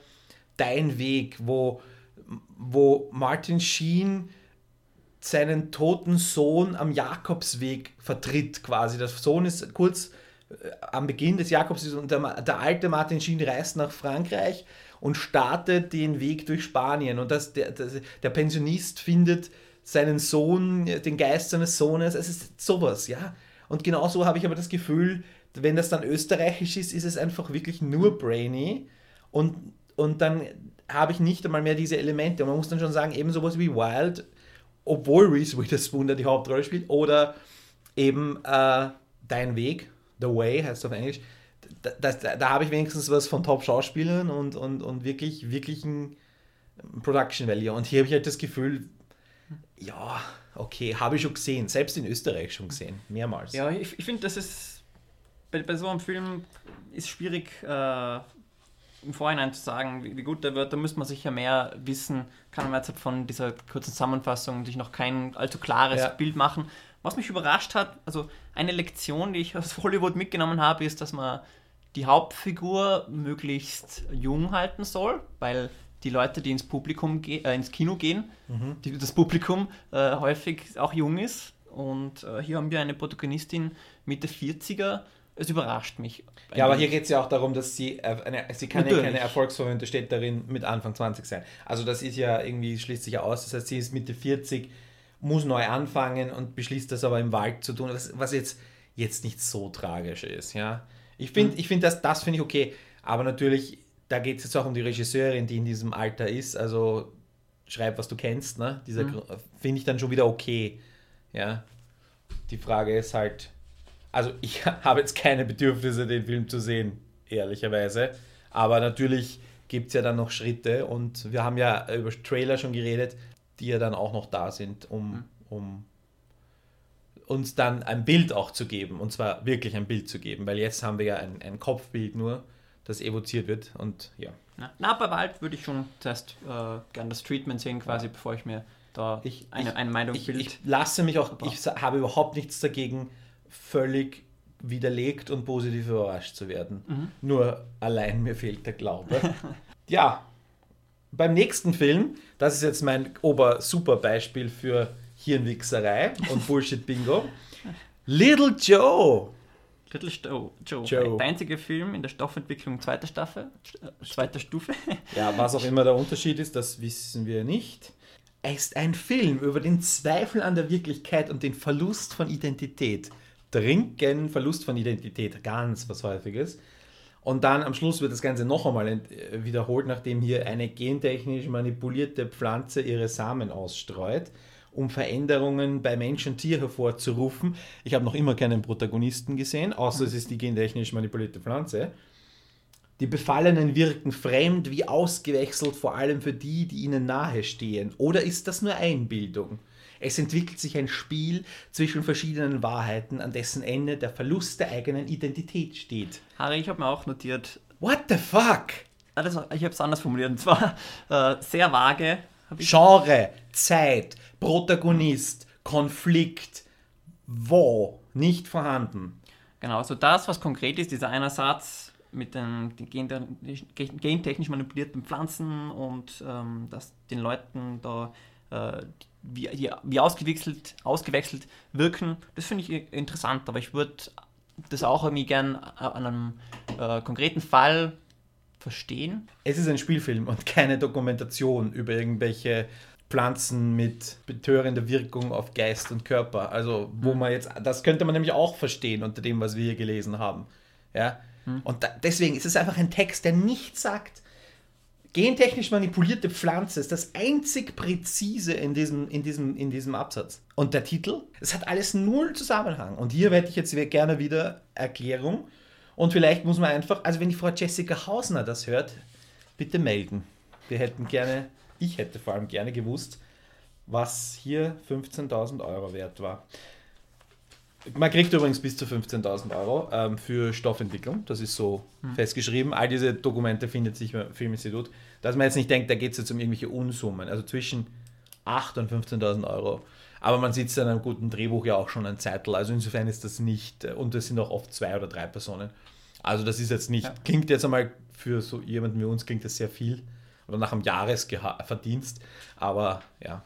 Dein Weg, wo, wo Martin Sheen seinen toten Sohn am Jakobsweg vertritt quasi. Der Sohn ist kurz äh, am Beginn des Jakobswegs und der, der alte Martin Sheen reist nach Frankreich und startet den Weg durch Spanien. Und das, der, der, der Pensionist findet seinen Sohn, den Geist seines Sohnes. Es ist sowas, ja. Und genauso habe ich aber das Gefühl, wenn das dann österreichisch ist, ist es einfach wirklich nur brainy. Und, und dann habe ich nicht einmal mehr diese Elemente. Und man muss dann schon sagen, eben sowas wie Wild, obwohl Reese Witherspoon da die Hauptrolle spielt, oder eben äh, Dein Weg, The Way heißt es auf Englisch, da, da, da habe ich wenigstens was von Top-Schauspielern und, und, und wirklich, wirklichen Production Value. Und hier habe ich halt das Gefühl, ja, okay, habe ich schon gesehen, selbst in Österreich schon gesehen, mehrmals. Ja, ich, ich finde, das ist bei, bei so einem Film ist schwierig äh, im Vorhinein zu sagen, wie, wie gut der wird. Da müsste man sicher mehr wissen. Kann man jetzt halt von dieser kurzen Zusammenfassung sich noch kein allzu klares Ja. Bild machen. Was mich überrascht hat, also eine Lektion, die ich aus Hollywood mitgenommen habe, ist, dass man die Hauptfigur möglichst jung halten soll, weil die Leute, die ins Publikum ge äh, ins Kino gehen, die, das Publikum äh, häufig auch jung ist. Und äh, hier haben wir eine Protagonistin Mitte 40er. Es überrascht mich. Ja, aber hier geht es ja auch darum, dass sie, äh, eine, sie kann ja keine erfolgsverwöhnte Städterin mit Anfang 20 sein. Also das ist ja irgendwie, schließt sich ja aus. Das heißt, sie ist Mitte 40, muss neu anfangen und beschließt das aber im Wald zu tun, was, jetzt, jetzt nicht so tragisch ist. Ja? Ich finde, ich find das, das finde ich okay. Aber natürlich, da geht es jetzt auch um die Regisseurin, die in diesem Alter ist. Also schreib, was du kennst. Ne? Dieser Gru- finde ich dann schon wieder okay. Ja? Die Frage ist halt, also ich habe jetzt keine Bedürfnisse, den Film zu sehen, ehrlicherweise. Aber natürlich gibt es ja dann noch Schritte und wir haben ja über Trailer schon geredet, die ja dann auch noch da sind, um, um uns dann ein Bild auch zu geben. Und zwar wirklich ein Bild zu geben, weil jetzt haben wir ja ein, ein Kopfbild nur, das evoziert wird. Und ja. Na, na, bei Wald würde ich schon zuerst äh, gern das Treatment sehen, quasi, bevor ich mir da Ich- eine, ich- eine Meinung Ich, bild. ich lasse mich auch, ich sa- habe überhaupt nichts dagegen, völlig widerlegt und positiv überrascht zu werden. Nur allein mir fehlt der Glaube. ja, beim nächsten Film, das ist jetzt mein Ober-Super-Beispiel für Hirnwichserei und Bullshit-Bingo. Little Joe. Little Joe, Joe. Joe. Der einzige Film in der Stoffentwicklung zweiter Staffel, äh, zweiter Stufe. Ja, was auch immer der Unterschied ist, das wissen wir nicht. Er ist ein Film über den Zweifel an der Wirklichkeit und den Verlust von Identität. Trinken, Verlust von Identität, ganz was Häufiges. Und dann am Schluss wird das Ganze noch einmal äh, wiederholt, nachdem hier eine gentechnisch manipulierte Pflanze ihre Samen ausstreut, um Veränderungen bei Mensch und Tier hervorzurufen. Ich habe noch immer keinen Protagonisten gesehen, außer es ist die gentechnisch manipulierte Pflanze. Die Befallenen wirken fremd wie ausgewechselt, vor allem für die, die ihnen nahe stehen. Oder ist das nur Einbildung? Es entwickelt sich ein Spiel zwischen verschiedenen Wahrheiten, an dessen Ende der Verlust der eigenen Identität steht. Harry, ich habe mir auch notiert, What the fuck? das, ich habe es anders formuliert, und zwar äh, sehr vage. Genre, Zeit, Protagonist, Konflikt, wo nicht vorhanden. genau, also das, was konkret ist, dieser eine Satz mit den, den gentechnisch, manipulierten Pflanzen und ähm, dass den Leuten da äh, wie, die, wie ausgewechselt, ausgewechselt wirken, das finde ich interessant, aber ich würde das auch irgendwie gern an einem äh, konkreten Fall verstehen. Es ist ein Spielfilm und keine Dokumentation über irgendwelche Pflanzen mit betörender Wirkung auf Geist und Körper. Also, wo mhm. man jetzt, das könnte man nämlich auch verstehen unter dem, was wir hier gelesen haben. Ja. Mhm. Und da, deswegen ist es einfach ein Text, der nichts sagt. Gentechnisch manipulierte Pflanze ist das einzig präzise in diesem, in, diesem, in diesem Absatz. Und der Titel, es hat alles null Zusammenhang. Und hier hätte ich jetzt gerne wieder Erklärung. Und vielleicht muss man einfach, also wenn die Frau Jessica Hausner das hört, bitte melden. Wir hätten gerne, ich hätte vor allem gerne gewusst, was hier 15.000 Euro wert war. Man kriegt übrigens bis zu 15.000 Euro ähm, für Stoffentwicklung. Das ist so hm. festgeschrieben. All diese Dokumente findet sich im Filminstitut. Dass man jetzt nicht denkt, da geht es jetzt um irgendwelche Unsummen. Also zwischen 8.000 und 15.000 Euro. Aber man sitzt in einem guten Drehbuch ja auch schon ein Zeitl. Also insofern ist das nicht, äh, und es sind auch oft zwei oder drei Personen. Also das ist jetzt nicht, ja. klingt jetzt einmal für so jemanden wie uns, klingt das sehr viel. Oder nach einem Jahresverdienst. Aber ja.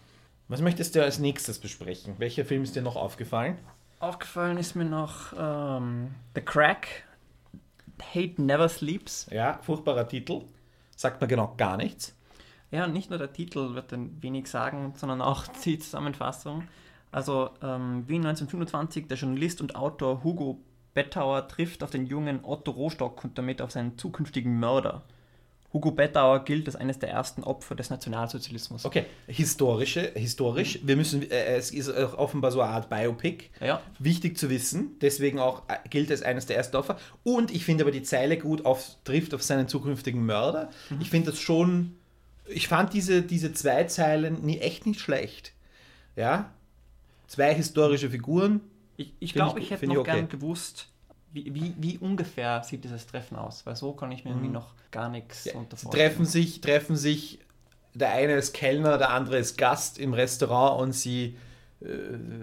Was möchtest du als nächstes besprechen? Welcher Film ist dir noch aufgefallen? Aufgefallen ist mir noch ähm, The Crack. Hate Never Sleeps. Ja, furchtbarer Titel. Sagt mir genau gar nichts. Ja, nicht nur der Titel wird dann wenig sagen, sondern auch die Zusammenfassung. Also ähm, Wien 1925, der Journalist und Autor Hugo Bettauer trifft auf den jungen Otto Rostock und damit auf seinen zukünftigen Mörder. Hugo Bettauer gilt als eines der ersten Opfer des Nationalsozialismus. Okay, historische, historisch. Wir müssen, äh, es ist offenbar so eine Art Biopic. Ja. Wichtig zu wissen. Deswegen auch äh, gilt es eines der ersten Opfer. Und ich finde aber die Zeile gut auf, trifft auf seinen zukünftigen Mörder. Mhm. Ich finde das schon. Ich fand diese, diese zwei Zeilen nie, echt nicht schlecht. Ja. Zwei historische Figuren. Ich, ich glaube, ich, ich, hätte noch okay. gern gewusst, wie, wie, wie, ungefähr sieht dieses Treffen aus? Weil so kann ich mir mhm. irgendwie noch gar nichts ja, unter Treffen sich, treffen sich, der eine ist Kellner, der andere ist Gast im Restaurant und sie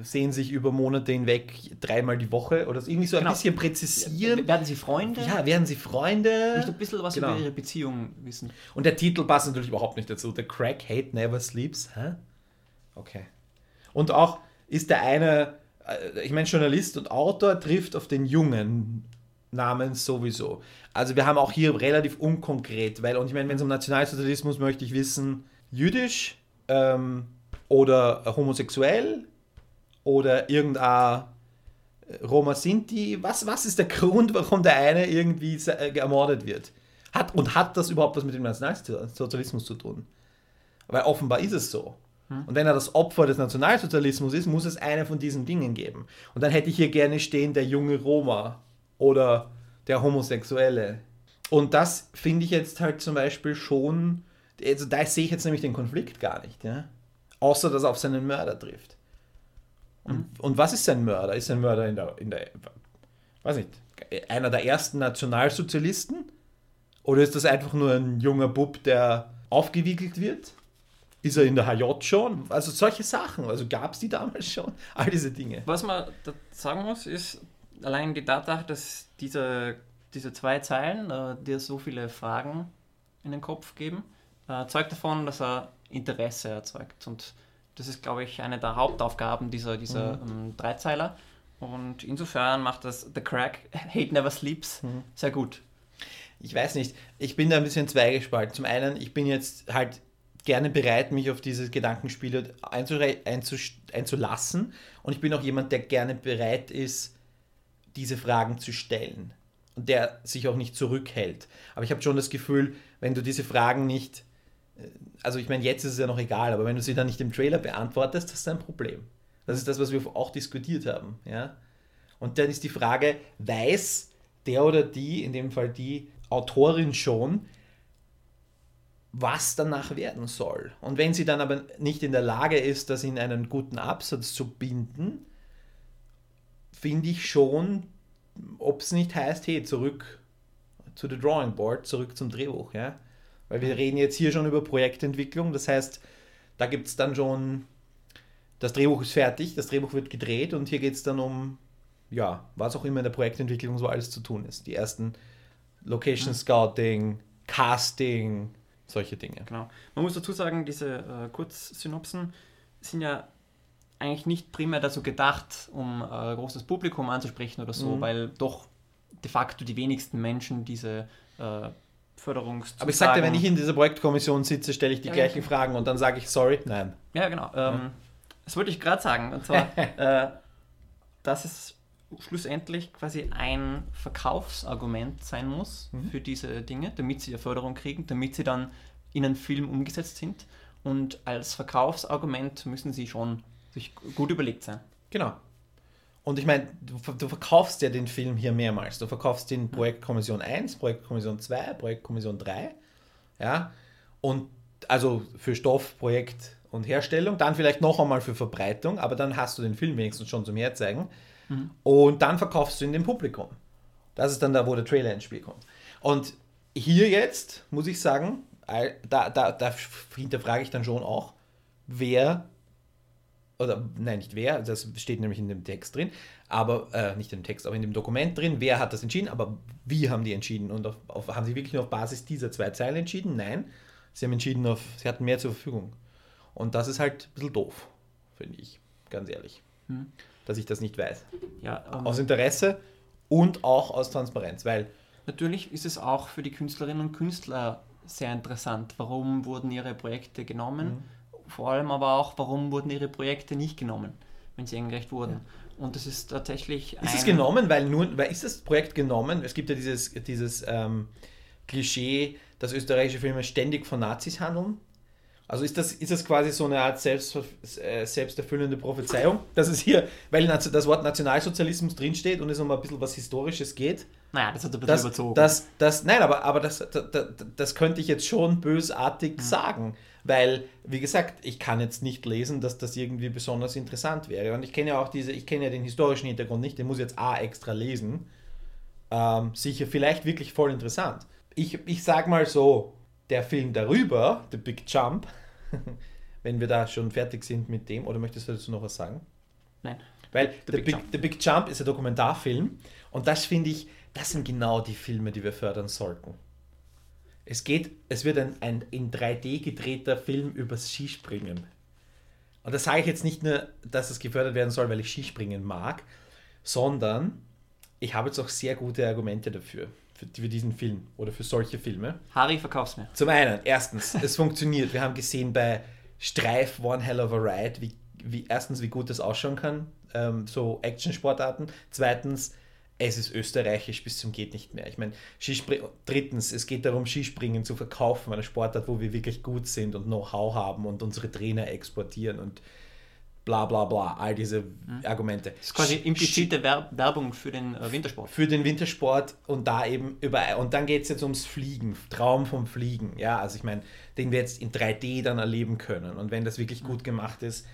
sehen sich über Monate hinweg dreimal die Woche oder irgendwie so genau. ein bisschen präzisieren. Werden sie Freunde? Ja, werden sie Freunde? Ich möchte ein bisschen was genau. über ihre Beziehung wissen. Und der Titel passt natürlich überhaupt nicht dazu. The Crack Hate Never Sleeps. Hä? Okay. Und auch ist der eine äh, ich meine, Journalist und Autor trifft auf den Jungen namens sowieso. Also wir haben auch hier relativ unkonkret, weil, und ich meine, wenn es um Nationalsozialismus möchte ich wissen, jüdisch ähm, oder homosexuell oder irgendein äh, Roma Sinti, was, was ist der Grund, warum der eine irgendwie äh, ermordet wird? Hat, und hat das überhaupt was mit dem Nationalsozialismus zu tun? Weil offenbar ist es so. Hm. Und wenn er das Opfer des Nationalsozialismus ist, muss es eine von diesen Dingen geben. Und dann hätte ich hier gerne stehen, der junge Roma oder der Homosexuelle. Und das finde ich jetzt halt zum Beispiel schon, also da sehe ich jetzt nämlich den Konflikt gar nicht, ja. Außer dass er auf seinen Mörder trifft. Und, mhm. und was ist sein Mörder? Ist sein Mörder in der, in der, weiß nicht, einer der ersten Nationalsozialisten? Oder ist das einfach nur ein junger Bub, der aufgewiegelt wird? Ist er in der HJ schon? Also solche Sachen. Also gab es die damals schon? All diese Dinge. Was man sagen muss, ist allein die Tatsache, dass diese, diese zwei Zeilen äh, dir so viele Fragen in den Kopf geben, äh, zeugt davon, dass er Interesse erzeugt. Und das ist, glaube ich, eine der Hauptaufgaben dieser, dieser mhm. ähm, Dreizeiler. Und insofern macht das The Crack, Hate Never Sleeps, mhm. sehr gut. Ich weiß nicht, ich bin da ein bisschen zweigespalten. Zum einen, ich bin jetzt halt gerne bereit, mich auf diese Gedankenspiele einzulassen. Und ich bin auch jemand, der gerne bereit ist, diese Fragen zu stellen. Und der sich auch nicht zurückhält. Aber ich habe schon das Gefühl, wenn du diese Fragen nicht, äh, also ich meine, jetzt ist es ja noch egal, aber wenn du sie dann nicht im Trailer beantwortest, das ist ein Problem. Das ist das, was wir auch diskutiert haben. Ja? Und dann ist die Frage, weiß der oder die, in dem Fall die Autorin schon, was danach werden soll. Und wenn sie dann aber nicht in der Lage ist, das in einen guten Absatz zu binden, finde ich schon, ob es nicht heißt, hey, zurück zu the drawing board, zurück zum Drehbuch, ja. Weil wir reden jetzt hier schon über Projektentwicklung, das heißt, da gibt es dann schon, das Drehbuch ist fertig, das Drehbuch wird gedreht und hier geht es dann um, ja, was auch immer in der Projektentwicklung so alles zu tun ist. Die ersten Location Scouting, Casting, solche Dinge. Genau. Man muss dazu sagen, diese äh, Kurzsynopsen sind ja eigentlich nicht primär dazu gedacht, um ein großes Publikum anzusprechen oder so, Mhm. weil doch de facto die wenigsten Menschen diese äh, Förderungs. Aber ich sagte, wenn ich in dieser Projektkommission sitze, stelle ich die Ja, gleichen ja. Fragen und dann sage ich sorry, nein. Ja, genau. Ähm, das wollte ich gerade sagen. Und zwar, äh, dass es schlussendlich quasi ein Verkaufsargument sein muss Mhm. für diese Dinge, damit sie eine Förderung kriegen, damit sie dann in einen Film umgesetzt sind. Und als Verkaufsargument müssen sie schon sich gut überlegt sein. Genau. Und ich meine, du, du verkaufst ja den Film hier mehrmals. Du verkaufst den Projektkommission 1, Projektkommission 2, Projektkommission 3. Ja. Und also für Stoff, Projekt und Herstellung, dann vielleicht noch einmal für Verbreitung, aber dann hast du den Film wenigstens schon zum Herzeigen. Und dann verkaufst du ihn dem Publikum. Das ist dann da, wo der Trailer ins Spiel kommt. Und hier jetzt, muss ich sagen, da, da, da hinterfrage ich dann schon auch, wer oder nein, nicht wer, das steht nämlich in dem Text drin, aber äh, nicht im Text, aber in dem Dokument drin, wer hat das entschieden, aber wie haben die entschieden und auf, auf, haben sie wirklich nur auf Basis dieser zwei Zeilen entschieden? Nein, sie haben entschieden auf, sie hatten mehr zur Verfügung. Und das ist halt ein bisschen doof, finde ich, ganz ehrlich, Hm. dass ich das nicht weiß. Ja, ähm, Aus Interesse und auch aus Transparenz, weil Natürlich ist es auch für die Künstlerinnen und Künstler sehr interessant, warum wurden ihre Projekte genommen, vor allem aber auch, warum wurden ihre Projekte nicht genommen, wenn sie eingereicht wurden. Und das ist tatsächlich Ist es genommen, weil nur, weil ist das Projekt genommen? Es gibt ja dieses, dieses ähm, Klischee, dass österreichische Filme ständig von Nazis handeln. Also ist das, ist das quasi so eine Art selbst, äh, selbsterfüllende Prophezeiung, dass es hier, weil das Wort Nationalsozialismus drinsteht und es um ein bisschen was Historisches geht, Naja, das hat ein bisschen das, überzogen. das, das, nein, aber, aber das, das, das, das könnte ich jetzt schon bösartig sagen, weil, wie gesagt, ich kann jetzt nicht lesen, dass das irgendwie besonders interessant wäre. Und ich kenne ja auch diese, ich kenne ja den historischen Hintergrund nicht, den muss ich jetzt A extra lesen. Ähm, sicher, vielleicht wirklich voll interessant. Ich, ich sag mal so, der Film darüber, The Big Jump, wenn wir da schon fertig sind mit dem, oder möchtest du dazu noch was sagen? Nein. Weil The, Big Big, Jump. The Big Jump ist ein Dokumentarfilm und das finde ich, das sind genau die Filme, die wir fördern sollten. Es geht, es wird ein, ein in 3D gedrehter Film übers Skispringen. Und das sage ich jetzt nicht nur, dass es gefördert werden soll, weil ich Skispringen mag, sondern ich habe jetzt auch sehr gute Argumente dafür, für, für diesen Film oder für solche Filme. Harry, verkauf's mir. Zum einen, erstens, es funktioniert. Wir haben gesehen bei Streif One Hell of a Ride, wie, wie erstens, wie gut das ausschauen kann, ähm, so Action-Sportarten. Zweitens, es ist österreichisch bis zum geht nicht mehr. Ich meine, Skispring drittens, es geht darum, Skispringen zu verkaufen, eine Sportart, wo wir wirklich gut sind und Know-how haben und unsere Trainer exportieren und bla bla bla, all diese Argumente. Das ist quasi implizite Wer Werbung für den äh, Wintersport. für den Wintersport und da eben über und dann geht es jetzt ums Fliegen, Traum vom Fliegen, ja, also ich meine, den wir jetzt in 3D dann erleben können und wenn das wirklich gut gemacht ist,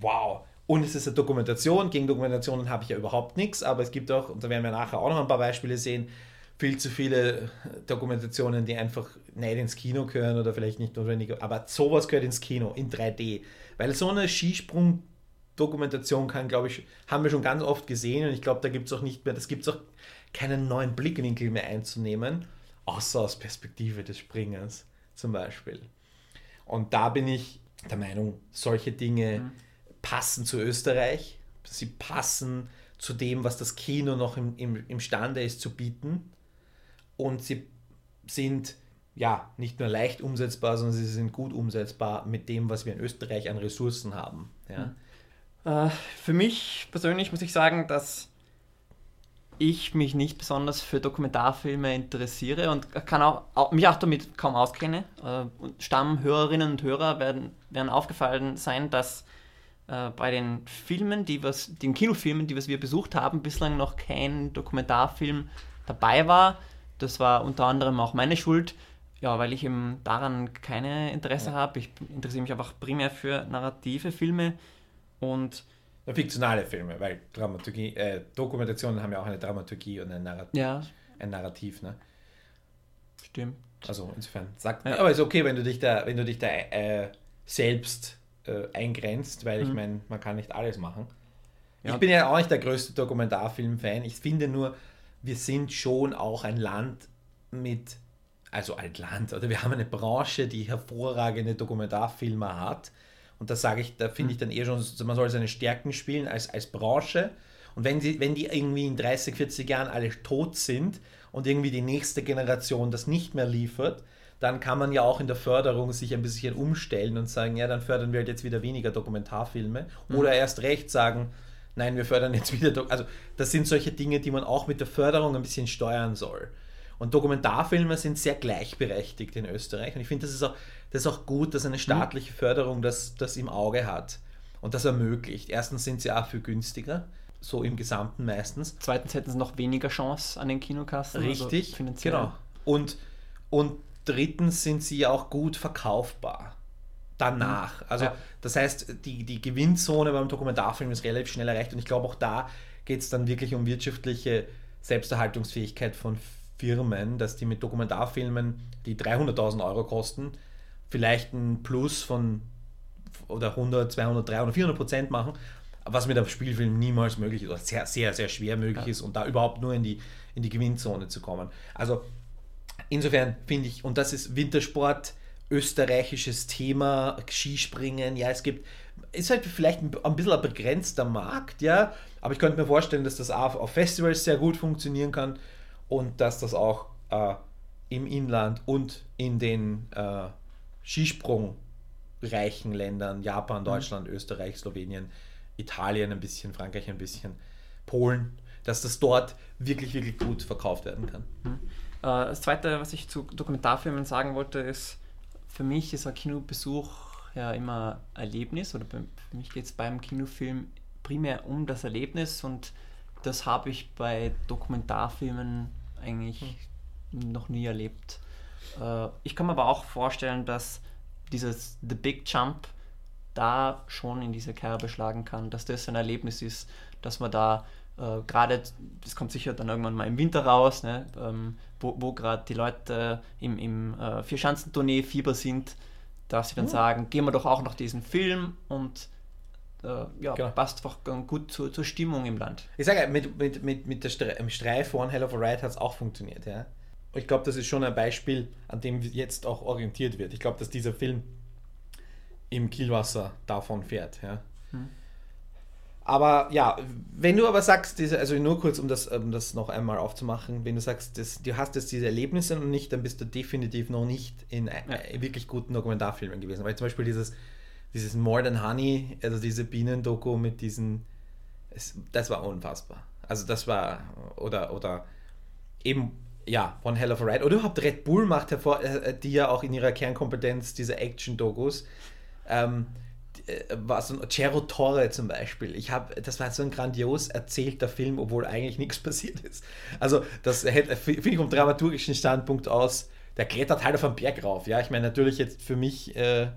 wow. Und es ist eine Dokumentation, gegen Dokumentationen habe ich ja überhaupt nichts, aber es gibt auch, und da werden wir nachher auch noch ein paar Beispiele sehen, viel zu viele Dokumentationen, die einfach nicht ins Kino gehören oder vielleicht nicht notwendig, aber sowas gehört ins Kino, in 3D. Weil so eine Skisprung-Dokumentation kann, glaube ich, haben wir schon ganz oft gesehen und ich glaube, da gibt es auch nicht mehr, das gibt es auch keinen neuen Blickwinkel mehr einzunehmen, außer aus Perspektive des Springens zum Beispiel. Und da bin ich der Meinung, solche Dinge passen zu Österreich, sie passen zu dem, was das Kino noch im, im, imstande ist zu bieten und sie sind ja nicht nur leicht umsetzbar, sondern sie sind gut umsetzbar mit dem, was wir in Österreich an Ressourcen haben. Ja. Äh, für mich persönlich muss ich sagen, dass ich mich nicht besonders für Dokumentarfilme interessiere und kann auch, auch mich auch damit kaum auskenne. Äh, Stammhörerinnen und Hörer werden, werden aufgefallen sein, dass äh, bei den Filmen, die was, den Kinofilmen, die was wir besucht haben, bislang noch kein Dokumentarfilm dabei war. Das war unter anderem auch meine Schuld, ja, weil ich eben daran keine Interesse habe. Ich interessiere mich einfach primär für narrative Filme und Na, Fiktionale Filme, weil Dramaturgie, äh, Dokumentationen haben ja auch eine Dramaturgie und ein, Narrat ja, ein Narrativ. Ne? stimmt. Also insofern, sagt Ja. aber ist okay, wenn du dich da, wenn du dich da äh, selbst äh, eingrenzt, weil ich Mhm. meine, man kann nicht alles machen. Ja. Ich bin ja auch nicht der größte Dokumentarfilm-Fan. Ich finde nur, wir sind schon auch ein Land mit, also ein Land, oder wir haben eine Branche, die hervorragende Dokumentarfilme hat Und das sage ich, da finde ich dann eher schon, man soll seine Stärken spielen als, als Branche. Und wenn, sie, wenn die irgendwie in 30, 40 Jahren alle tot sind und irgendwie die nächste Generation das nicht mehr liefert, dann kann man ja auch in der Förderung sich ein bisschen umstellen und sagen, ja, dann fördern wir halt jetzt wieder weniger Dokumentarfilme. Mhm. Oder erst recht sagen, nein, wir fördern jetzt wieder. Do also, das sind solche Dinge, die man auch mit der Förderung ein bisschen steuern soll. Und Dokumentarfilme sind sehr gleichberechtigt in Österreich. Und ich finde, das, ist auch, das ist auch gut, dass eine mhm. staatliche Förderung das, das im Auge hat und das ermöglicht. Erstens sind sie auch viel günstiger, so im Gesamten meistens. Zweitens hätten sie noch weniger Chance an den Kinokassen. Also Richtig, also genau. Und, und drittens sind sie auch gut verkaufbar danach. Mhm. Also ja. das heißt, die, die Gewinnzone beim Dokumentarfilm ist relativ schnell erreicht und ich glaube auch da geht es dann wirklich um wirtschaftliche Selbsterhaltungsfähigkeit von Firmen, dass die mit Dokumentarfilmen, die 300.000 Euro kosten, vielleicht ein Plus von oder 100, 200, 300, 400 Prozent machen, was mit einem Spielfilm niemals möglich ist oder sehr, sehr, sehr schwer möglich ja. ist und da überhaupt nur in die, in die Gewinnzone zu kommen. Also insofern finde ich, und das ist Wintersport, österreichisches Thema, Skispringen, ja, es gibt, ist halt vielleicht ein, bisschen ein begrenzter Markt, ja, aber ich könnte mir vorstellen, dass das auch auf Festivals sehr gut funktionieren kann und dass das auch äh, im Inland und in den äh, Skisprungreichen Ländern, Japan, mhm. Deutschland, mhm. Österreich, Slowenien, Italien ein bisschen, Frankreich ein bisschen, Polen, dass das dort wirklich, wirklich gut verkauft werden kann. Mhm. Äh, das Zweite, was ich zu Dokumentarfilmen sagen wollte, ist, für mich ist ein Kinobesuch ja immer Erlebnis oder für mich geht es beim Kinofilm primär um das Erlebnis und das habe ich bei Dokumentarfilmen eigentlich hm. noch nie erlebt. Äh, ich kann mir aber auch vorstellen, dass dieses The Big Jump da schon in diese Kerbe schlagen kann, dass das ein Erlebnis ist, dass man da äh, gerade, das kommt sicher dann irgendwann mal im Winter raus, ne, ähm, wo, wo gerade die Leute im, im äh, Vierschanzentournee Fieber sind, dass sie dann mhm. sagen, gehen wir doch auch noch diesen Film und äh, ja, genau. passt einfach gut zur, zur Stimmung im Land. Ich sage, mit, mit, mit, mit der Stre im Streif One Hell of a Ride hat es auch funktioniert. Ja? Ich glaube, das ist schon ein Beispiel, an dem jetzt auch orientiert wird. Ich glaube, dass dieser Film im Kielwasser davon fährt. Ja? Aber ja, wenn du aber sagst, diese, also nur kurz, um das, um das noch einmal aufzumachen, wenn du sagst, dass, du hast jetzt diese Erlebnisse noch nicht, dann bist du definitiv noch nicht in ja. wirklich guten Dokumentarfilmen gewesen. Weil zum Beispiel dieses, dieses More Than Honey, also diese Bienendoku mit diesen, es, das war unfassbar. Also das war, oder, oder eben, ja, von Hell of a Ride. Oder überhaupt Red Bull macht hervor, äh, die ja auch in ihrer Kernkompetenz diese Action-Dokus. Ähm, äh, war so ein Cerro Torre zum Beispiel. Ich habe, das war so ein grandios erzählter Film, obwohl eigentlich nichts passiert ist. Also das finde ich vom dramaturgischen Standpunkt aus, der klettert halt auf einen Berg rauf. Ja, ich meine natürlich jetzt für mich äh,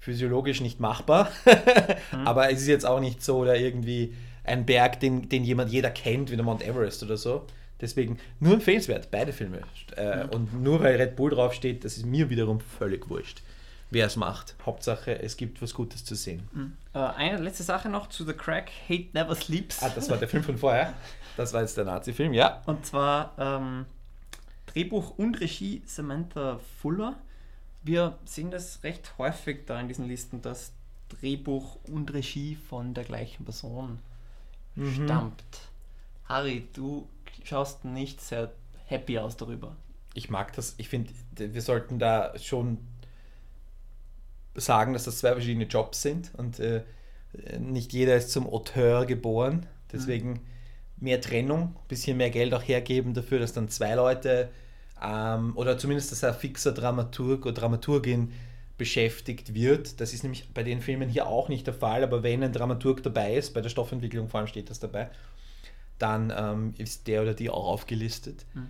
physiologisch nicht machbar, mhm. aber es ist jetzt auch nicht so oder irgendwie ein Berg, den, den jemand jeder kennt, wie der Mount Everest oder so. Deswegen nur empfehlenswert, beide Filme. Äh, mhm. Und nur weil Red Bull draufsteht, das ist mir wiederum völlig wurscht wer es macht. Hauptsache, es gibt was Gutes zu sehen. Mhm. Äh, eine letzte Sache noch zu The Crack, Hate Never Sleeps. Ah, das war der Film von vorher. Das war jetzt der Nazi-Film, ja. Und zwar ähm, Drehbuch und Regie Samantha Fuller. Wir sehen das recht häufig da in diesen Listen, dass Drehbuch und Regie von der gleichen Person mhm. stammt. Harry, du schaust nicht sehr happy aus darüber. Ich mag das. Ich finde, wir sollten da schon sagen, dass das zwei verschiedene Jobs sind und äh, nicht jeder ist zum Auteur geboren. Deswegen mhm. mehr Trennung, ein bisschen mehr Geld auch hergeben dafür, dass dann zwei Leute ähm, oder zumindest dass ein fixer Dramaturg oder Dramaturgin beschäftigt wird. Das ist nämlich bei den Filmen hier auch nicht der Fall, aber wenn ein Dramaturg dabei ist, bei der Stoffentwicklung vor allem steht das dabei, dann ähm, ist der oder die auch aufgelistet. Mhm.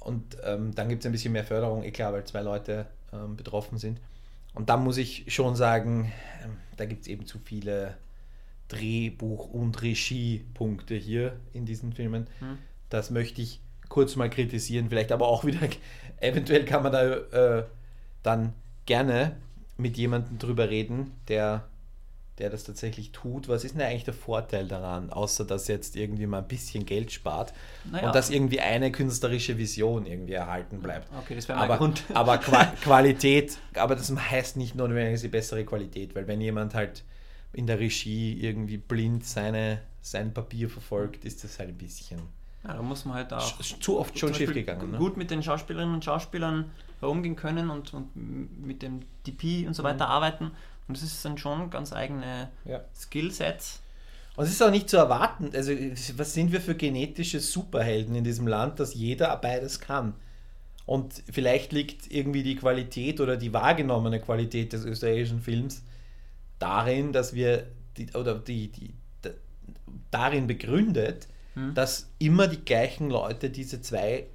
Und ähm, dann gibt es ein bisschen mehr Förderung, eh klar, weil zwei Leute ähm, betroffen sind. Und da muss ich schon sagen, ähm, da gibt es eben zu viele Drehbuch- und Regiepunkte hier in diesen Filmen. Hm. Das möchte ich kurz mal kritisieren, vielleicht aber auch wieder, eventuell kann man da äh, dann gerne mit jemandem drüber reden, der der das tatsächlich tut. Was ist denn eigentlich der Vorteil daran, außer dass jetzt irgendwie mal ein bisschen Geld spart Naja. und dass irgendwie eine künstlerische Vision irgendwie erhalten bleibt? Okay, das wäre Aber, Grund. aber Qua Qualität, aber das heißt nicht notwendig die bessere Qualität, weil wenn jemand halt in der Regie irgendwie blind seine, sein Papier verfolgt, ist das halt ein bisschen Ja, da muss man halt auch zu oft schon schief gegangen. Ne? gut mit den Schauspielerinnen und Schauspielern herumgehen können und, und mit dem DP und so weiter arbeiten. Und das ist dann schon ganz eigene Ja. Skillsets. Und es ist auch nicht zu erwarten, also was sind wir für genetische Superhelden in diesem Land, dass jeder beides kann. Und vielleicht liegt irgendwie die Qualität oder die wahrgenommene Qualität des österreichischen Films darin, dass wir, die, oder die, die, da- darin begründet, Hm. dass immer die gleichen Leute diese zwei,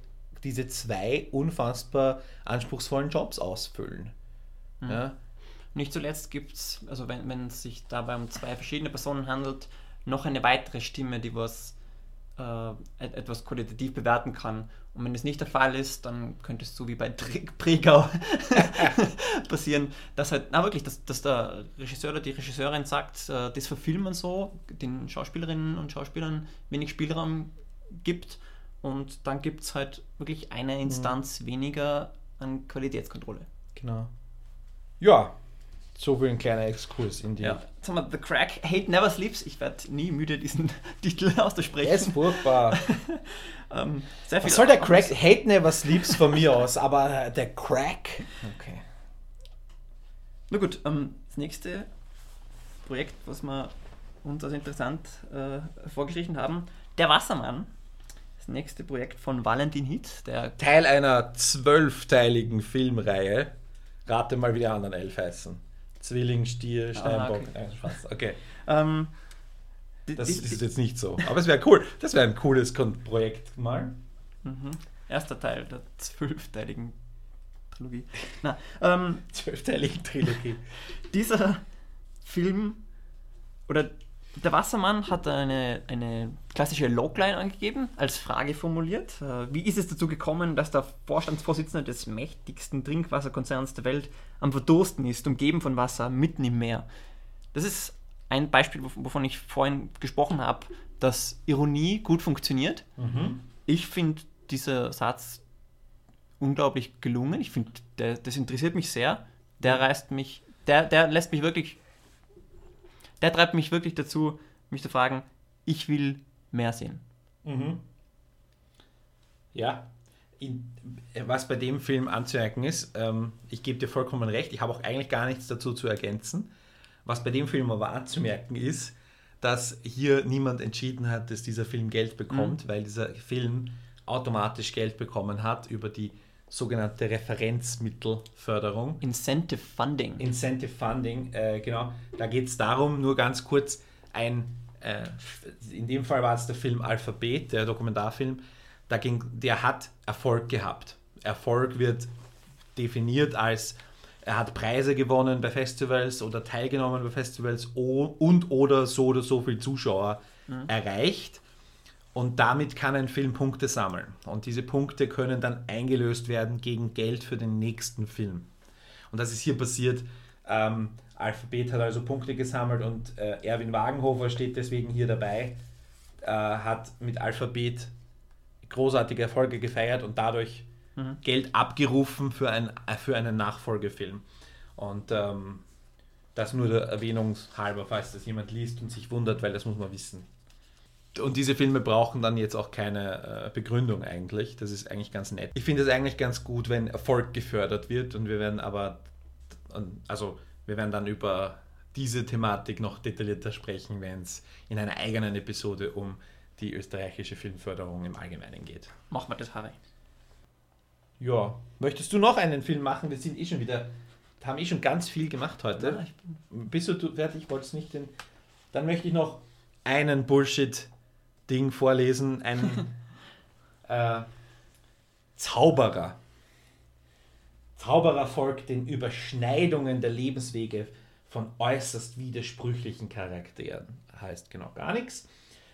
diese zwei unfassbar anspruchsvollen Jobs ausfüllen. Ja? Nicht zuletzt gibt es, also wenn, wenn es sich dabei um zwei verschiedene Personen handelt, noch eine weitere Stimme, die was äh, et- etwas qualitativ bewerten kann. Und wenn es nicht der Fall ist, dann könnte es so wie bei Pregau passieren, dass halt, na wirklich, dass, dass der Regisseur oder die Regisseurin sagt, äh, das verfilmen so, den Schauspielerinnen und Schauspielern wenig Spielraum gibt und dann gibt es halt wirklich eine Instanz weniger an Qualitätskontrolle. Genau. Ja, so viel ein kleiner Exkurs in die. Ja. Haben wir The Crack, Hate Never Sleeps. Ich werde nie müde, diesen Titel auszusprechen. Er ist furchtbar. Ähm, sehr viel Was soll der Crack? Hate never sleeps von mir aus, aber der Crack. Okay. Na gut, ähm, das nächste Projekt, was wir uns als interessant äh, vorgeschrieben haben, Der Wassermann. Das nächste Projekt von Valentin Hitz, der Teil einer zwölfteiligen Filmreihe. Rate mal, wie die anderen elf heißen. Zwilling, Stier, Steinbock. okay. Nein, Spaß. Okay. ähm, Das die, ist jetzt nicht so. Aber es wäre cool. Das wäre ein cooles Projekt mal. mhm, erster Teil der zwölfteiligen Trilogie. Na, ähm, Zwölfteilige Trilogie. dieser Film oder der Wassermann hat eine, eine klassische Logline angegeben, als Frage formuliert. Äh, Wie ist es dazu gekommen, dass der Vorstandsvorsitzende des mächtigsten Trinkwasserkonzerns der Welt am Verdursten ist, umgeben von Wasser mitten im Meer? Das ist ein Beispiel, wov- wovon ich vorhin gesprochen habe, dass Ironie gut funktioniert. Ich finde dieser Satz unglaublich gelungen. Ich finde, das interessiert mich sehr. Der reißt mich, der, der lässt mich wirklich, der treibt mich wirklich dazu, mich zu fragen, ich will mehr sehen. Mhm. Ja. In, was bei dem Film anzumerken ist, ähm, ich gebe dir vollkommen recht, ich habe auch eigentlich gar nichts dazu zu ergänzen. Was bei dem Film aber anzumerken ist, dass hier niemand entschieden hat, dass dieser Film Geld bekommt, weil dieser Film automatisch Geld bekommen hat über die sogenannte Referenzmittelförderung. Incentive Funding. Incentive Funding, äh, genau. Da geht es darum, nur ganz kurz, ein, äh, in dem Fall war es der Film Alphabet, der Dokumentarfilm, da ging, der hat Erfolg gehabt. Erfolg wird definiert als, er hat Preise gewonnen bei Festivals oder teilgenommen bei Festivals und oder so oder so viel Zuschauer erreicht. Und damit kann ein Film Punkte sammeln. Und diese Punkte können dann eingelöst werden gegen Geld für den nächsten Film. Und das ist hier passiert. Ähm, Alphabet hat also Punkte gesammelt und äh, Erwin Wagenhofer steht deswegen hier dabei, äh, hat mit Alphabet großartige Erfolge gefeiert und dadurch Geld abgerufen für, ein, äh, für einen Nachfolgefilm. Und ähm, das nur der Erwähnung halber, falls das jemand liest und sich wundert, weil das muss man wissen. Und diese Filme brauchen dann jetzt auch keine äh, Begründung eigentlich. Das ist eigentlich ganz nett. Ich finde es eigentlich ganz gut, wenn Erfolg gefördert wird und wir werden aber, also wir werden dann über diese Thematik noch detaillierter sprechen, wenn es in einer eigenen Episode um die österreichische Filmförderung im Allgemeinen geht. Machen wir das, Harry. Ja, möchtest du noch einen Film machen? Wir sind eh schon wieder, haben eh schon ganz viel gemacht heute. Ja, ich Bist du fertig? Wolltest nicht den. Dann möchte ich noch einen Bullshit-Ding vorlesen. Ein äh, Zauberer. Zauberer folgt den Überschneidungen der Lebenswege von äußerst widersprüchlichen Charakteren. Heißt genau gar nichts.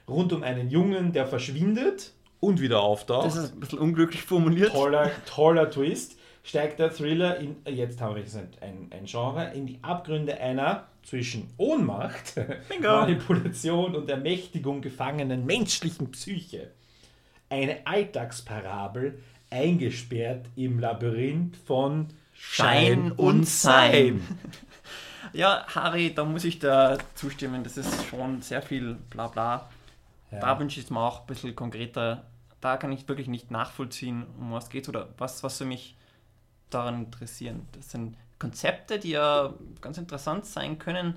Rund um einen Jungen, der verschwindet und wieder auftaucht Das ist ein bisschen unglücklich formuliert. toller, toller Twist, steigt der Thriller in, jetzt haben wir ein, ein Genre, in die Abgründe einer zwischen Ohnmacht, Bingo. Manipulation und Ermächtigung gefangenen menschlichen Psyche. Eine Alltagsparabel, eingesperrt im Labyrinth von Schein und Sein. Ja, Harry, da muss ich da zustimmen. Das ist schon sehr viel Blabla. Ja. Da wünsche ich es mir auch ein bisschen konkreter. Da kann ich wirklich nicht nachvollziehen, um was geht oder was, was für mich daran interessieren. Das sind Konzepte, die ja ganz interessant sein können,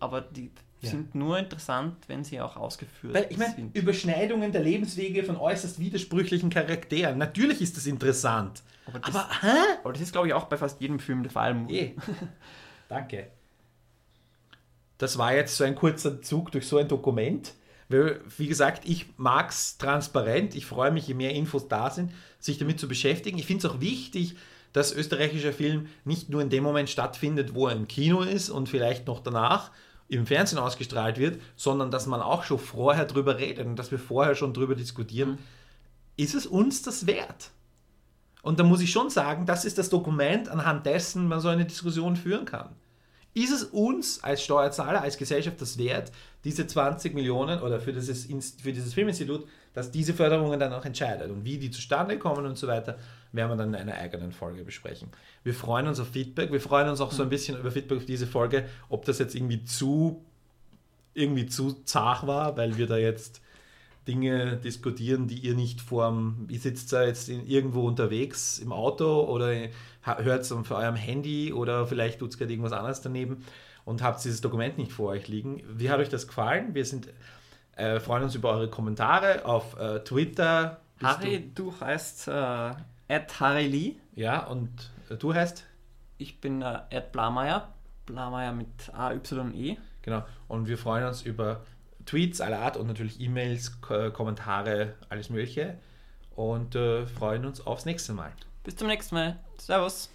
aber die Ja. sind nur interessant, wenn sie auch ausgeführt Weil ich meine, sind. Überschneidungen der Lebenswege von äußerst widersprüchlichen Charakteren. Natürlich ist das interessant. Aber das, Aber, hä? aber das ist, glaube ich, auch bei fast jedem Film der Fall. Eh. Danke. Das war jetzt so ein kurzer Zug durch so ein Dokument. Wie gesagt, ich mag es transparent. Ich freue mich, je mehr Infos da sind, sich damit zu beschäftigen. Ich finde es auch wichtig, dass österreichischer Film nicht nur in dem Moment stattfindet, wo er im Kino ist und vielleicht noch danach im Fernsehen ausgestrahlt wird, sondern dass man auch schon vorher drüber redet und dass wir vorher schon drüber diskutieren. Ist es uns das wert? Und da muss ich schon sagen, das ist das Dokument, anhand dessen man so eine Diskussion führen kann. Ist es uns als Steuerzahler, als Gesellschaft das wert, diese 20 Millionen oder für dieses, für dieses Filminstitut, dass diese Förderungen dann auch entscheidet und wie die zustande kommen und so weiter, werden wir dann in einer eigenen Folge besprechen. Wir freuen uns auf Feedback, wir freuen uns auch so ein bisschen über Feedback auf diese Folge, ob das jetzt irgendwie zu irgendwie zu zart war, weil wir da jetzt Dinge diskutieren, die ihr nicht vorm, ihr sitzt da jetzt in, irgendwo unterwegs im Auto oder hört es auf eurem Handy oder vielleicht tut es gerade irgendwas anderes daneben und habt dieses Dokument nicht vor euch liegen. Wie hat euch das gefallen? Wir sind, äh, freuen uns über eure Kommentare auf äh, Twitter. Bist Harry, du heißt äh, Harry Lee. Du, ja, und äh, du heißt? Ich bin äh, Ed Blameyer. Blameyer mit A-Y-E. Genau. Und wir freuen uns über Tweets aller Art und natürlich E-Mails, Ko Kommentare, alles Mögliche. Und äh, freuen uns aufs nächste Mal. Bis zum nächsten Mal. Servus.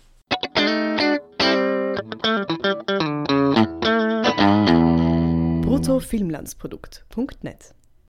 bruttofilmlandsprodukt.net